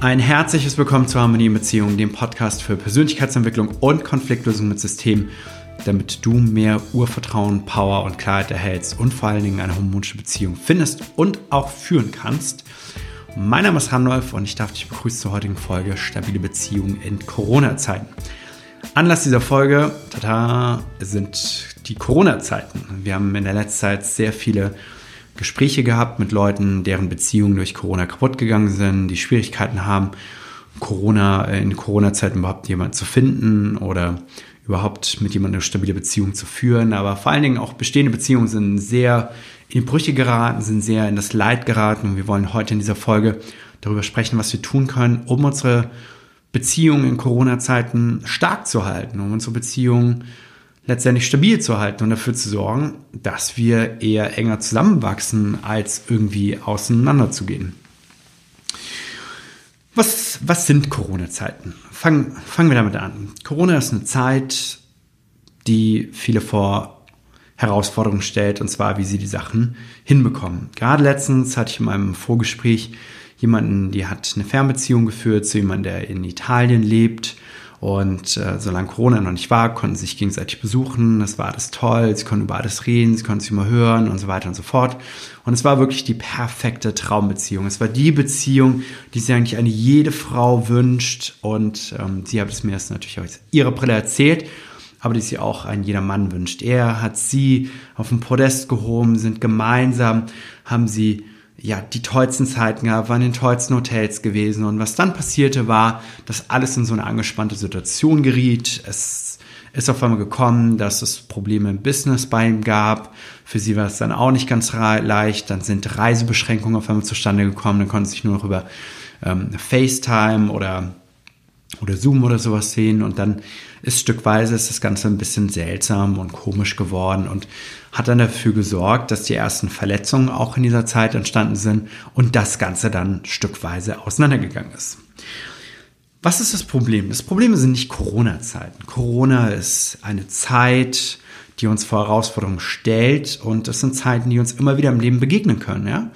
Ein herzliches Willkommen zu Harmonie in Beziehungen, dem Podcast für Persönlichkeitsentwicklung und Konfliktlösung mit System, damit du mehr Urvertrauen, Power und Klarheit erhältst und vor allen Dingen eine harmonische Beziehung findest und auch führen kannst. Mein Name ist Randolph und ich darf dich begrüßen zur heutigen Folge Stabile Beziehungen in Corona-Zeiten. Anlass dieser Folge tada, sind die Corona-Zeiten. Wir haben in der letzten Zeit sehr viele Gespräche gehabt mit Leuten, deren Beziehungen durch Corona kaputt gegangen sind, die Schwierigkeiten haben, Corona äh, in Corona-Zeiten überhaupt jemanden zu finden oder überhaupt mit jemandem eine stabile Beziehung zu führen. Aber vor allen Dingen auch bestehende Beziehungen sind sehr in Brüche geraten, sind sehr in das Leid geraten. Und wir wollen heute in dieser Folge darüber sprechen, was wir tun können, um unsere Beziehungen in Corona-Zeiten stark zu halten, um unsere Beziehungen letztendlich stabil zu halten und dafür zu sorgen, dass wir eher enger zusammenwachsen, als irgendwie auseinanderzugehen. Was, was sind Corona-Zeiten? Fangen, fangen wir damit an. Corona ist eine Zeit, die viele vor Herausforderungen stellt, und zwar, wie sie die Sachen hinbekommen. Gerade letztens hatte ich in meinem Vorgespräch jemanden, die hat eine Fernbeziehung geführt zu jemandem, der in Italien lebt und äh, solange Corona noch nicht war, konnten sie sich gegenseitig besuchen. Das war alles toll. Sie konnten über alles reden, sie konnten sich immer hören und so weiter und so fort. Und es war wirklich die perfekte Traumbeziehung. Es war die Beziehung, die sich eigentlich eine jede Frau wünscht. Und ähm, sie hat es mir jetzt natürlich aus ihrer Brille erzählt, aber die sie auch ein jeder Mann wünscht. Er hat sie auf den Podest gehoben, sind gemeinsam, haben sie ja, die tollsten Zeiten gehabt, waren in den tollsten Hotels gewesen. Und was dann passierte, war, dass alles in so eine angespannte Situation geriet. Es ist auf einmal gekommen, dass es Probleme im Business bei ihm gab. Für sie war es dann auch nicht ganz leicht. Dann sind Reisebeschränkungen auf einmal zustande gekommen. Dann konnten sie sich nur noch über ähm, FaceTime oder oder Zoom oder sowas sehen und dann ist stückweise ist das Ganze ein bisschen seltsam und komisch geworden und hat dann dafür gesorgt, dass die ersten Verletzungen auch in dieser Zeit entstanden sind und das Ganze dann stückweise auseinandergegangen ist. Was ist das Problem? Das Problem sind nicht Corona-Zeiten. Corona ist eine Zeit, die uns vor Herausforderungen stellt und das sind Zeiten, die uns immer wieder im Leben begegnen können. Ja?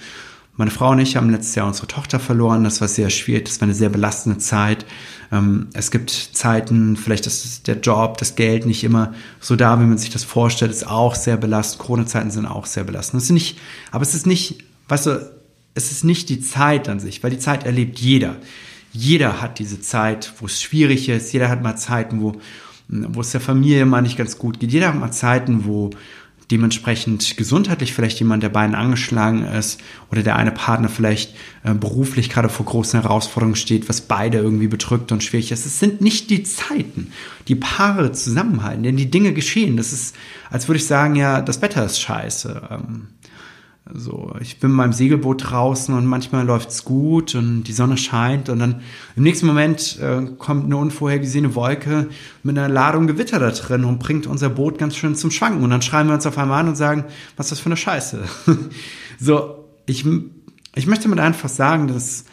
Meine Frau und ich haben letztes Jahr unsere Tochter verloren. Das war sehr schwierig. Das war eine sehr belastende Zeit. Ähm, es gibt Zeiten, vielleicht ist der Job, das Geld nicht immer so da, wie man sich das vorstellt. Ist auch sehr belastend. Corona-Zeiten sind auch sehr belastend. Das ist nicht, aber es ist nicht, weißt du, es ist nicht die Zeit an sich, weil die Zeit erlebt jeder. Jeder hat diese Zeit, wo es schwierig ist. Jeder hat mal Zeiten, wo, wo es der Familie mal nicht ganz gut geht. Jeder hat mal Zeiten, wo, dementsprechend gesundheitlich vielleicht jemand der beiden angeschlagen ist oder der eine Partner vielleicht äh, beruflich gerade vor großen Herausforderungen steht, was beide irgendwie bedrückt und schwierig ist. Es sind nicht die Zeiten, die Paare zusammenhalten, denn die Dinge geschehen. Das ist, als würde ich sagen, ja, das Wetter ist scheiße. Ähm, so, ich bin mit meinem Segelboot draußen und manchmal läuft's gut und die Sonne scheint und dann im nächsten Moment äh, kommt eine unvorhergesehene Wolke mit einer Ladung Gewitter da drin und bringt unser Boot ganz schön zum Schwanken und dann schreiben wir uns auf einmal an und sagen, was ist das für eine Scheiße? so, ich, ich möchte mit einfach sagen, dass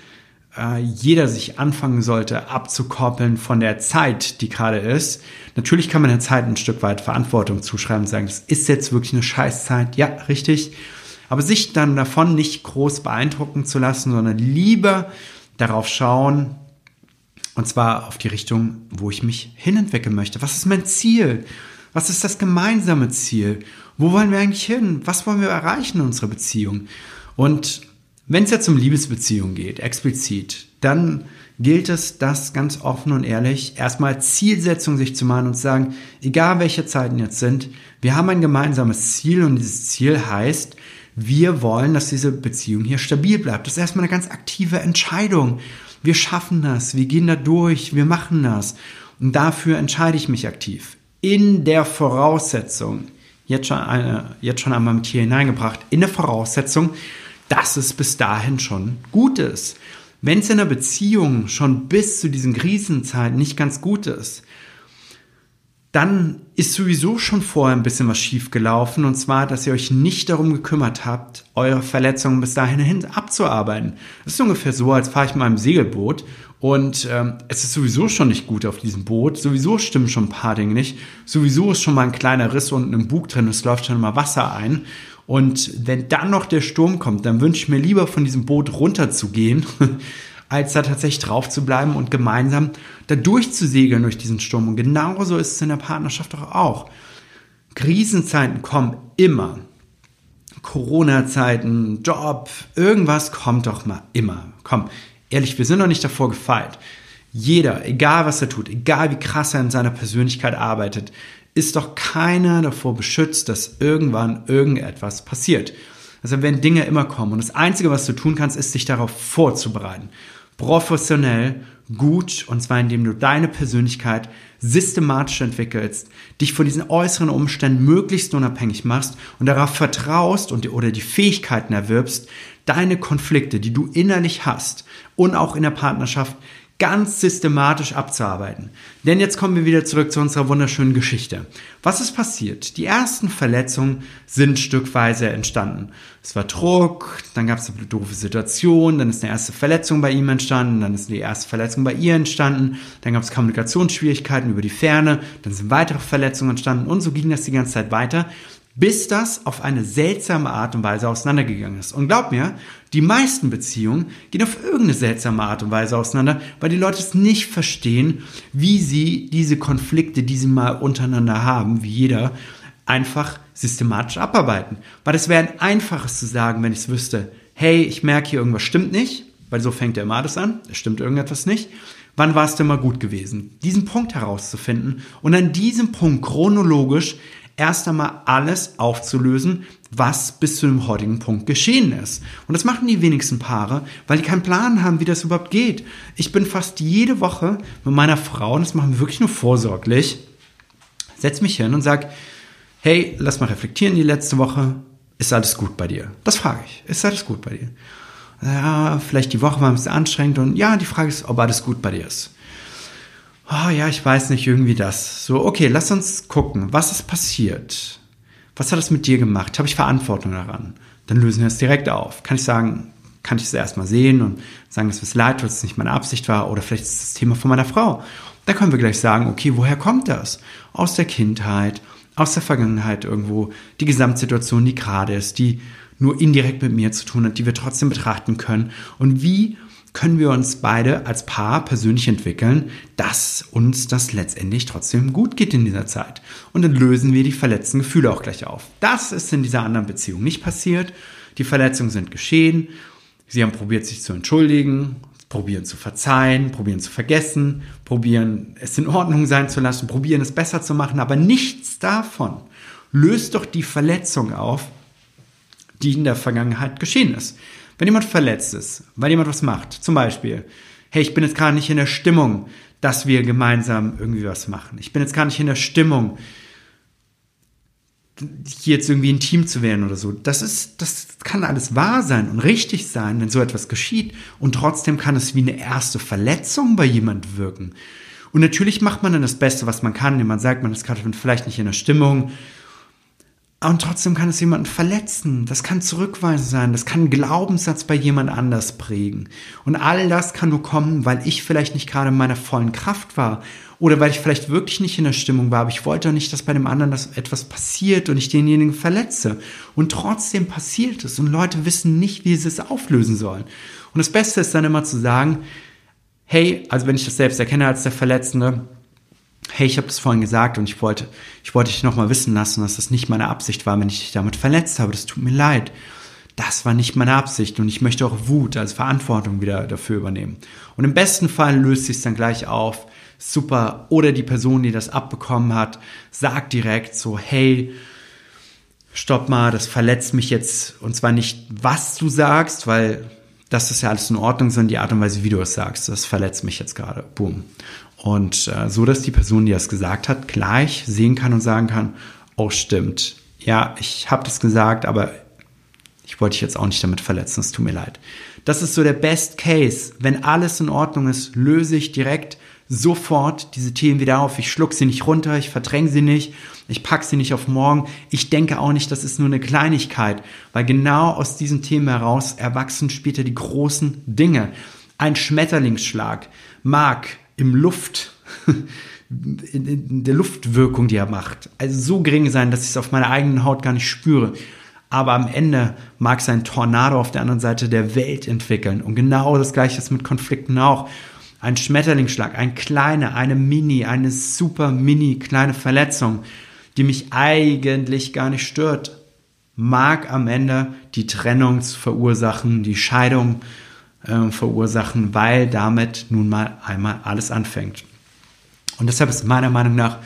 äh, jeder sich anfangen sollte abzukoppeln von der Zeit, die gerade ist. Natürlich kann man der Zeit ein Stück weit Verantwortung zuschreiben und sagen, das ist jetzt wirklich eine Scheißzeit. Ja, richtig aber sich dann davon nicht groß beeindrucken zu lassen, sondern lieber darauf schauen, und zwar auf die Richtung, wo ich mich hinentwickeln möchte. Was ist mein Ziel? Was ist das gemeinsame Ziel? Wo wollen wir eigentlich hin? Was wollen wir erreichen in unserer Beziehung? Und wenn es jetzt um Liebesbeziehungen geht, explizit, dann gilt es, das ganz offen und ehrlich erstmal Zielsetzung sich zu machen und zu sagen, egal welche Zeiten jetzt sind, wir haben ein gemeinsames Ziel und dieses Ziel heißt, wir wollen, dass diese Beziehung hier stabil bleibt. Das ist erstmal eine ganz aktive Entscheidung. Wir schaffen das, wir gehen da durch, wir machen das. Und dafür entscheide ich mich aktiv. In der Voraussetzung, jetzt schon, eine, jetzt schon einmal mit hier hineingebracht, in der Voraussetzung, dass es bis dahin schon gut ist. Wenn es in der Beziehung schon bis zu diesen Krisenzeiten nicht ganz gut ist, dann ist sowieso schon vorher ein bisschen was schief gelaufen und zwar, dass ihr euch nicht darum gekümmert habt, eure Verletzungen bis dahin hin abzuarbeiten. Das ist ungefähr so, als fahre ich mal im Segelboot und ähm, es ist sowieso schon nicht gut auf diesem Boot, sowieso stimmen schon ein paar Dinge nicht, sowieso ist schon mal ein kleiner Riss unten im Bug drin, es läuft schon mal Wasser ein und wenn dann noch der Sturm kommt, dann wünsche ich mir lieber von diesem Boot runterzugehen als da tatsächlich drauf zu bleiben und gemeinsam da durchzusegeln durch diesen Sturm. Und genauso ist es in der Partnerschaft doch auch. Krisenzeiten kommen immer. Corona-Zeiten, Job, irgendwas kommt doch mal immer. Komm, ehrlich, wir sind noch nicht davor gefeit. Jeder, egal was er tut, egal wie krass er in seiner Persönlichkeit arbeitet, ist doch keiner davor beschützt, dass irgendwann irgendetwas passiert. Also wenn Dinge immer kommen und das Einzige, was du tun kannst, ist dich darauf vorzubereiten. Professionell, gut und zwar indem du deine Persönlichkeit systematisch entwickelst, dich von diesen äußeren Umständen möglichst unabhängig machst und darauf vertraust und oder die Fähigkeiten erwirbst, deine Konflikte, die du innerlich hast und auch in der Partnerschaft ganz systematisch abzuarbeiten. Denn jetzt kommen wir wieder zurück zu unserer wunderschönen Geschichte. Was ist passiert? Die ersten Verletzungen sind stückweise entstanden. Es war Druck, dann gab es eine doofe Situation, dann ist eine erste Verletzung bei ihm entstanden, dann ist die erste Verletzung bei ihr entstanden, dann gab es Kommunikationsschwierigkeiten über die Ferne, dann sind weitere Verletzungen entstanden und so ging das die ganze Zeit weiter bis das auf eine seltsame Art und Weise auseinandergegangen ist. Und glaub mir, die meisten Beziehungen gehen auf irgendeine seltsame Art und Weise auseinander, weil die Leute es nicht verstehen, wie sie diese Konflikte, die sie mal untereinander haben, wie jeder, einfach systematisch abarbeiten. Weil es wäre ein einfaches zu sagen, wenn ich es wüsste, hey, ich merke hier, irgendwas stimmt nicht, weil so fängt der Madus an, es stimmt irgendetwas nicht. Wann war es denn mal gut gewesen? Diesen Punkt herauszufinden und an diesem Punkt chronologisch erst einmal alles aufzulösen, was bis zu dem heutigen Punkt geschehen ist. Und das machen die wenigsten Paare, weil die keinen Plan haben, wie das überhaupt geht. Ich bin fast jede Woche mit meiner Frau, und das machen wir wirklich nur vorsorglich, setz mich hin und sag, hey, lass mal reflektieren die letzte Woche. Ist alles gut bei dir? Das frage ich. Ist alles gut bei dir? Ja, vielleicht die Woche war ein bisschen anstrengend und ja, die Frage ist, ob alles gut bei dir ist oh ja, ich weiß nicht, irgendwie das. So, okay, lass uns gucken, was ist passiert? Was hat das mit dir gemacht? Habe ich Verantwortung daran? Dann lösen wir es direkt auf. Kann ich sagen, kann ich es erstmal sehen und sagen, dass es leid tut, dass es nicht meine Absicht war oder vielleicht ist das Thema von meiner Frau. Da können wir gleich sagen, okay, woher kommt das? Aus der Kindheit, aus der Vergangenheit irgendwo, die Gesamtsituation, die gerade ist, die nur indirekt mit mir zu tun hat, die wir trotzdem betrachten können. Und wie können wir uns beide als Paar persönlich entwickeln, dass uns das letztendlich trotzdem gut geht in dieser Zeit. Und dann lösen wir die verletzten Gefühle auch gleich auf. Das ist in dieser anderen Beziehung nicht passiert. Die Verletzungen sind geschehen. Sie haben probiert, sich zu entschuldigen, probieren zu verzeihen, probieren zu vergessen, probieren es in Ordnung sein zu lassen, probieren es besser zu machen, aber nichts davon löst doch die Verletzung auf, die in der Vergangenheit geschehen ist. Wenn jemand verletzt ist, weil jemand was macht, zum Beispiel, hey, ich bin jetzt gerade nicht in der Stimmung, dass wir gemeinsam irgendwie was machen. Ich bin jetzt gar nicht in der Stimmung, hier jetzt irgendwie ein Team zu werden oder so. Das ist, das kann alles wahr sein und richtig sein, wenn so etwas geschieht. Und trotzdem kann es wie eine erste Verletzung bei jemand wirken. Und natürlich macht man dann das Beste, was man kann, indem man sagt, man ist gerade vielleicht nicht in der Stimmung und trotzdem kann es jemanden verletzen. Das kann zurückweisend sein. Das kann einen Glaubenssatz bei jemand anders prägen. Und all das kann nur kommen, weil ich vielleicht nicht gerade in meiner vollen Kraft war. Oder weil ich vielleicht wirklich nicht in der Stimmung war. Aber ich wollte auch nicht, dass bei dem anderen das etwas passiert und ich denjenigen verletze. Und trotzdem passiert es. Und Leute wissen nicht, wie sie es auflösen sollen. Und das Beste ist dann immer zu sagen, hey, also wenn ich das selbst erkenne als der Verletzende, hey, ich habe das vorhin gesagt und ich wollte, ich wollte dich nochmal wissen lassen, dass das nicht meine Absicht war, wenn ich dich damit verletzt habe. Das tut mir leid. Das war nicht meine Absicht und ich möchte auch Wut als Verantwortung wieder dafür übernehmen. Und im besten Fall löst sich es dann gleich auf. Super. Oder die Person, die das abbekommen hat, sagt direkt so, hey, stopp mal, das verletzt mich jetzt. Und zwar nicht, was du sagst, weil das ist ja alles in Ordnung, sondern die Art und Weise, wie du es sagst. Das verletzt mich jetzt gerade. Boom. Und äh, so, dass die Person, die das gesagt hat, gleich sehen kann und sagen kann, oh stimmt, ja, ich habe das gesagt, aber ich wollte dich jetzt auch nicht damit verletzen, es tut mir leid. Das ist so der Best Case. Wenn alles in Ordnung ist, löse ich direkt sofort diese Themen wieder auf. Ich schluck sie nicht runter, ich verdränge sie nicht, ich pack sie nicht auf morgen. Ich denke auch nicht, das ist nur eine Kleinigkeit, weil genau aus diesen Themen heraus erwachsen später die großen Dinge. Ein Schmetterlingsschlag mag im Luft, in der Luftwirkung, die er macht, also so gering sein, dass ich es auf meiner eigenen Haut gar nicht spüre. Aber am Ende mag es ein Tornado auf der anderen Seite der Welt entwickeln. Und genau das gleiche ist mit Konflikten auch. Ein Schmetterlingsschlag, ein kleiner, eine Mini, eine super mini kleine Verletzung, die mich eigentlich gar nicht stört, mag am Ende die Trennung verursachen, die Scheidung äh, verursachen, weil damit nun mal einmal alles anfängt. Und deshalb ist meiner Meinung nach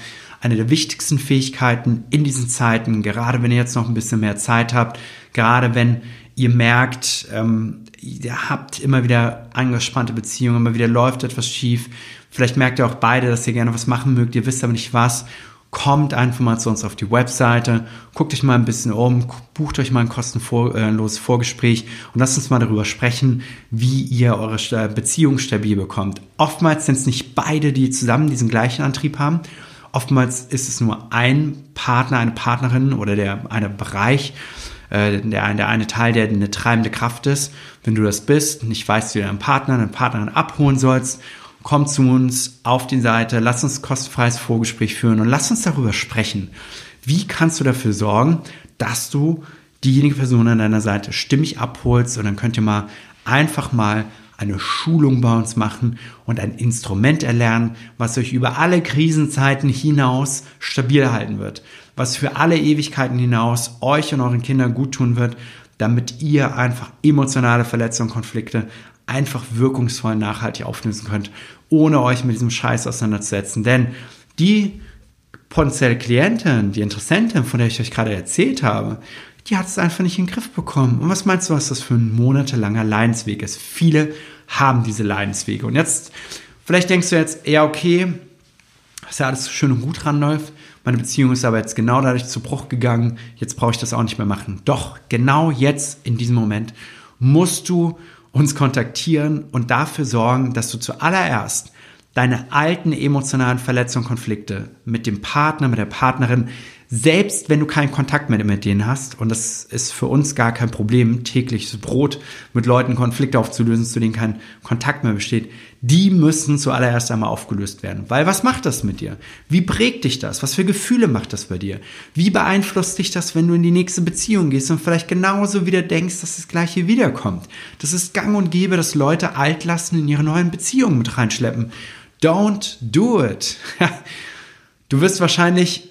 eine der wichtigsten Fähigkeiten in diesen Zeiten, gerade wenn ihr jetzt noch ein bisschen mehr Zeit habt, gerade wenn ihr merkt, ähm, ihr habt immer wieder angespannte Beziehungen, immer wieder läuft etwas schief. Vielleicht merkt ihr auch beide, dass ihr gerne was machen mögt, ihr wisst aber nicht was. Kommt einfach mal zu uns auf die Webseite, guckt euch mal ein bisschen um, bucht euch mal ein kostenloses Vorgespräch und lasst uns mal darüber sprechen, wie ihr eure Beziehung stabil bekommt. Oftmals sind es nicht beide, die zusammen diesen gleichen Antrieb haben Oftmals ist es nur ein Partner, eine Partnerin oder der eine Bereich, äh, der, der eine Teil, der eine treibende Kraft ist. Wenn du das bist, nicht weißt, wie du deinen Partner, eine Partnerin abholen sollst, komm zu uns auf die Seite, lass uns kostenfreies Vorgespräch führen und lass uns darüber sprechen. Wie kannst du dafür sorgen, dass du diejenige Person an deiner Seite stimmig abholst und dann könnt ihr mal einfach mal eine Schulung bei uns machen und ein Instrument erlernen, was euch über alle Krisenzeiten hinaus stabil halten wird, was für alle Ewigkeiten hinaus euch und euren Kindern gut tun wird, damit ihr einfach emotionale Verletzungen, Konflikte einfach wirkungsvoll nachhaltig auflösen könnt, ohne euch mit diesem Scheiß auseinanderzusetzen. Denn die potenzielle Klientin, die Interessentin, von der ich euch gerade erzählt habe, die hat es einfach nicht in den Griff bekommen. Und was meinst du, was das für ein monatelanger Leidensweg ist? Viele haben diese Leidenswege. Und jetzt, vielleicht denkst du jetzt, ja, okay, ist ja alles schön und gut ranläuft. Meine Beziehung ist aber jetzt genau dadurch zu Bruch gegangen. Jetzt brauche ich das auch nicht mehr machen. Doch, genau jetzt, in diesem Moment, musst du uns kontaktieren und dafür sorgen, dass du zuallererst deine alten emotionalen Verletzungen, Konflikte mit dem Partner, mit der Partnerin selbst wenn du keinen Kontakt mehr mit denen hast, und das ist für uns gar kein Problem, tägliches Brot mit Leuten Konflikte aufzulösen, zu denen kein Kontakt mehr besteht, die müssen zuallererst einmal aufgelöst werden. Weil was macht das mit dir? Wie prägt dich das? Was für Gefühle macht das bei dir? Wie beeinflusst dich das, wenn du in die nächste Beziehung gehst und vielleicht genauso wieder denkst, dass das Gleiche wiederkommt? Das ist gang und gäbe, dass Leute Altlasten in ihre neuen Beziehungen mit reinschleppen. Don't do it. Du wirst wahrscheinlich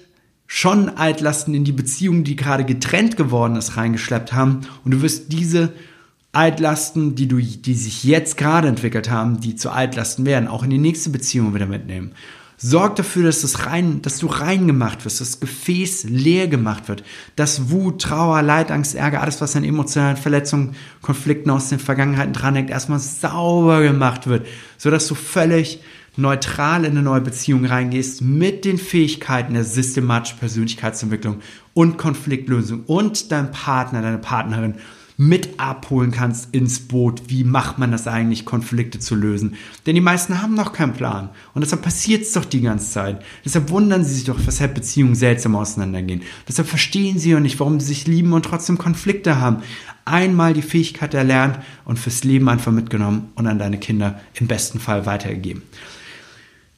schon Altlasten in die Beziehung, die gerade getrennt geworden ist, reingeschleppt haben. Und du wirst diese Altlasten, die du, die sich jetzt gerade entwickelt haben, die zu Altlasten werden, auch in die nächste Beziehung wieder mitnehmen. Sorg dafür, dass das rein, dass du reingemacht wirst, dass das Gefäß leer gemacht wird, dass Wut, Trauer, Leid, Angst, Ärger, alles, was an emotionalen Verletzungen, Konflikten aus den Vergangenheiten dranhängt, erstmal sauber gemacht wird, sodass du völlig neutral in eine neue Beziehung reingehst mit den Fähigkeiten der systematischen Persönlichkeitsentwicklung und Konfliktlösung und deinem Partner, deine Partnerin mit abholen kannst ins Boot. Wie macht man das eigentlich, Konflikte zu lösen? Denn die meisten haben noch keinen Plan. Und deshalb passiert es doch die ganze Zeit. Deshalb wundern sie sich doch, weshalb Beziehungen seltsam auseinandergehen. Deshalb verstehen sie auch nicht, warum sie sich lieben und trotzdem Konflikte haben. Einmal die Fähigkeit erlernt und fürs Leben einfach mitgenommen und an deine Kinder im besten Fall weitergegeben.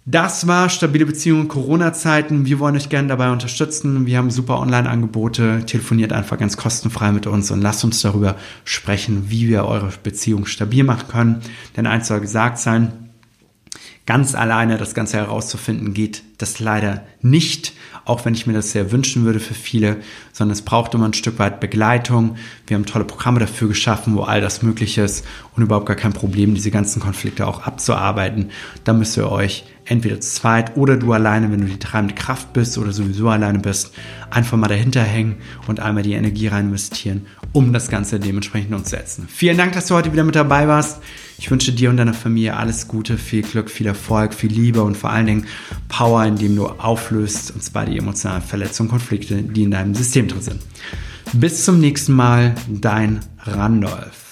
Das war stabile Beziehungen Corona-Zeiten. Wir wollen euch gerne dabei unterstützen. Wir haben super Online-Angebote. Telefoniert einfach ganz kostenfrei mit uns und lasst uns darüber sprechen, wie wir eure Beziehung stabil machen können. Denn eins soll gesagt sein, ganz alleine das Ganze herauszufinden geht das leider nicht auch wenn ich mir das sehr wünschen würde für viele, sondern es braucht immer ein Stück weit Begleitung. Wir haben tolle Programme dafür geschaffen, wo all das möglich ist und überhaupt gar kein Problem, diese ganzen Konflikte auch abzuarbeiten. Da müsst ihr euch entweder zu zweit oder du alleine, wenn du die treibende Kraft bist oder sowieso alleine bist, einfach mal dahinter hängen und einmal die Energie rein investieren, um das Ganze dementsprechend umzusetzen. Vielen Dank, dass du heute wieder mit dabei warst. Ich wünsche dir und deiner Familie alles Gute, viel Glück, viel Erfolg, viel Liebe und vor allen Dingen Power, indem du auflöst, und zwar die emotionalen Verletzungen, Konflikte, die in deinem System drin sind. Bis zum nächsten Mal, dein Randolph.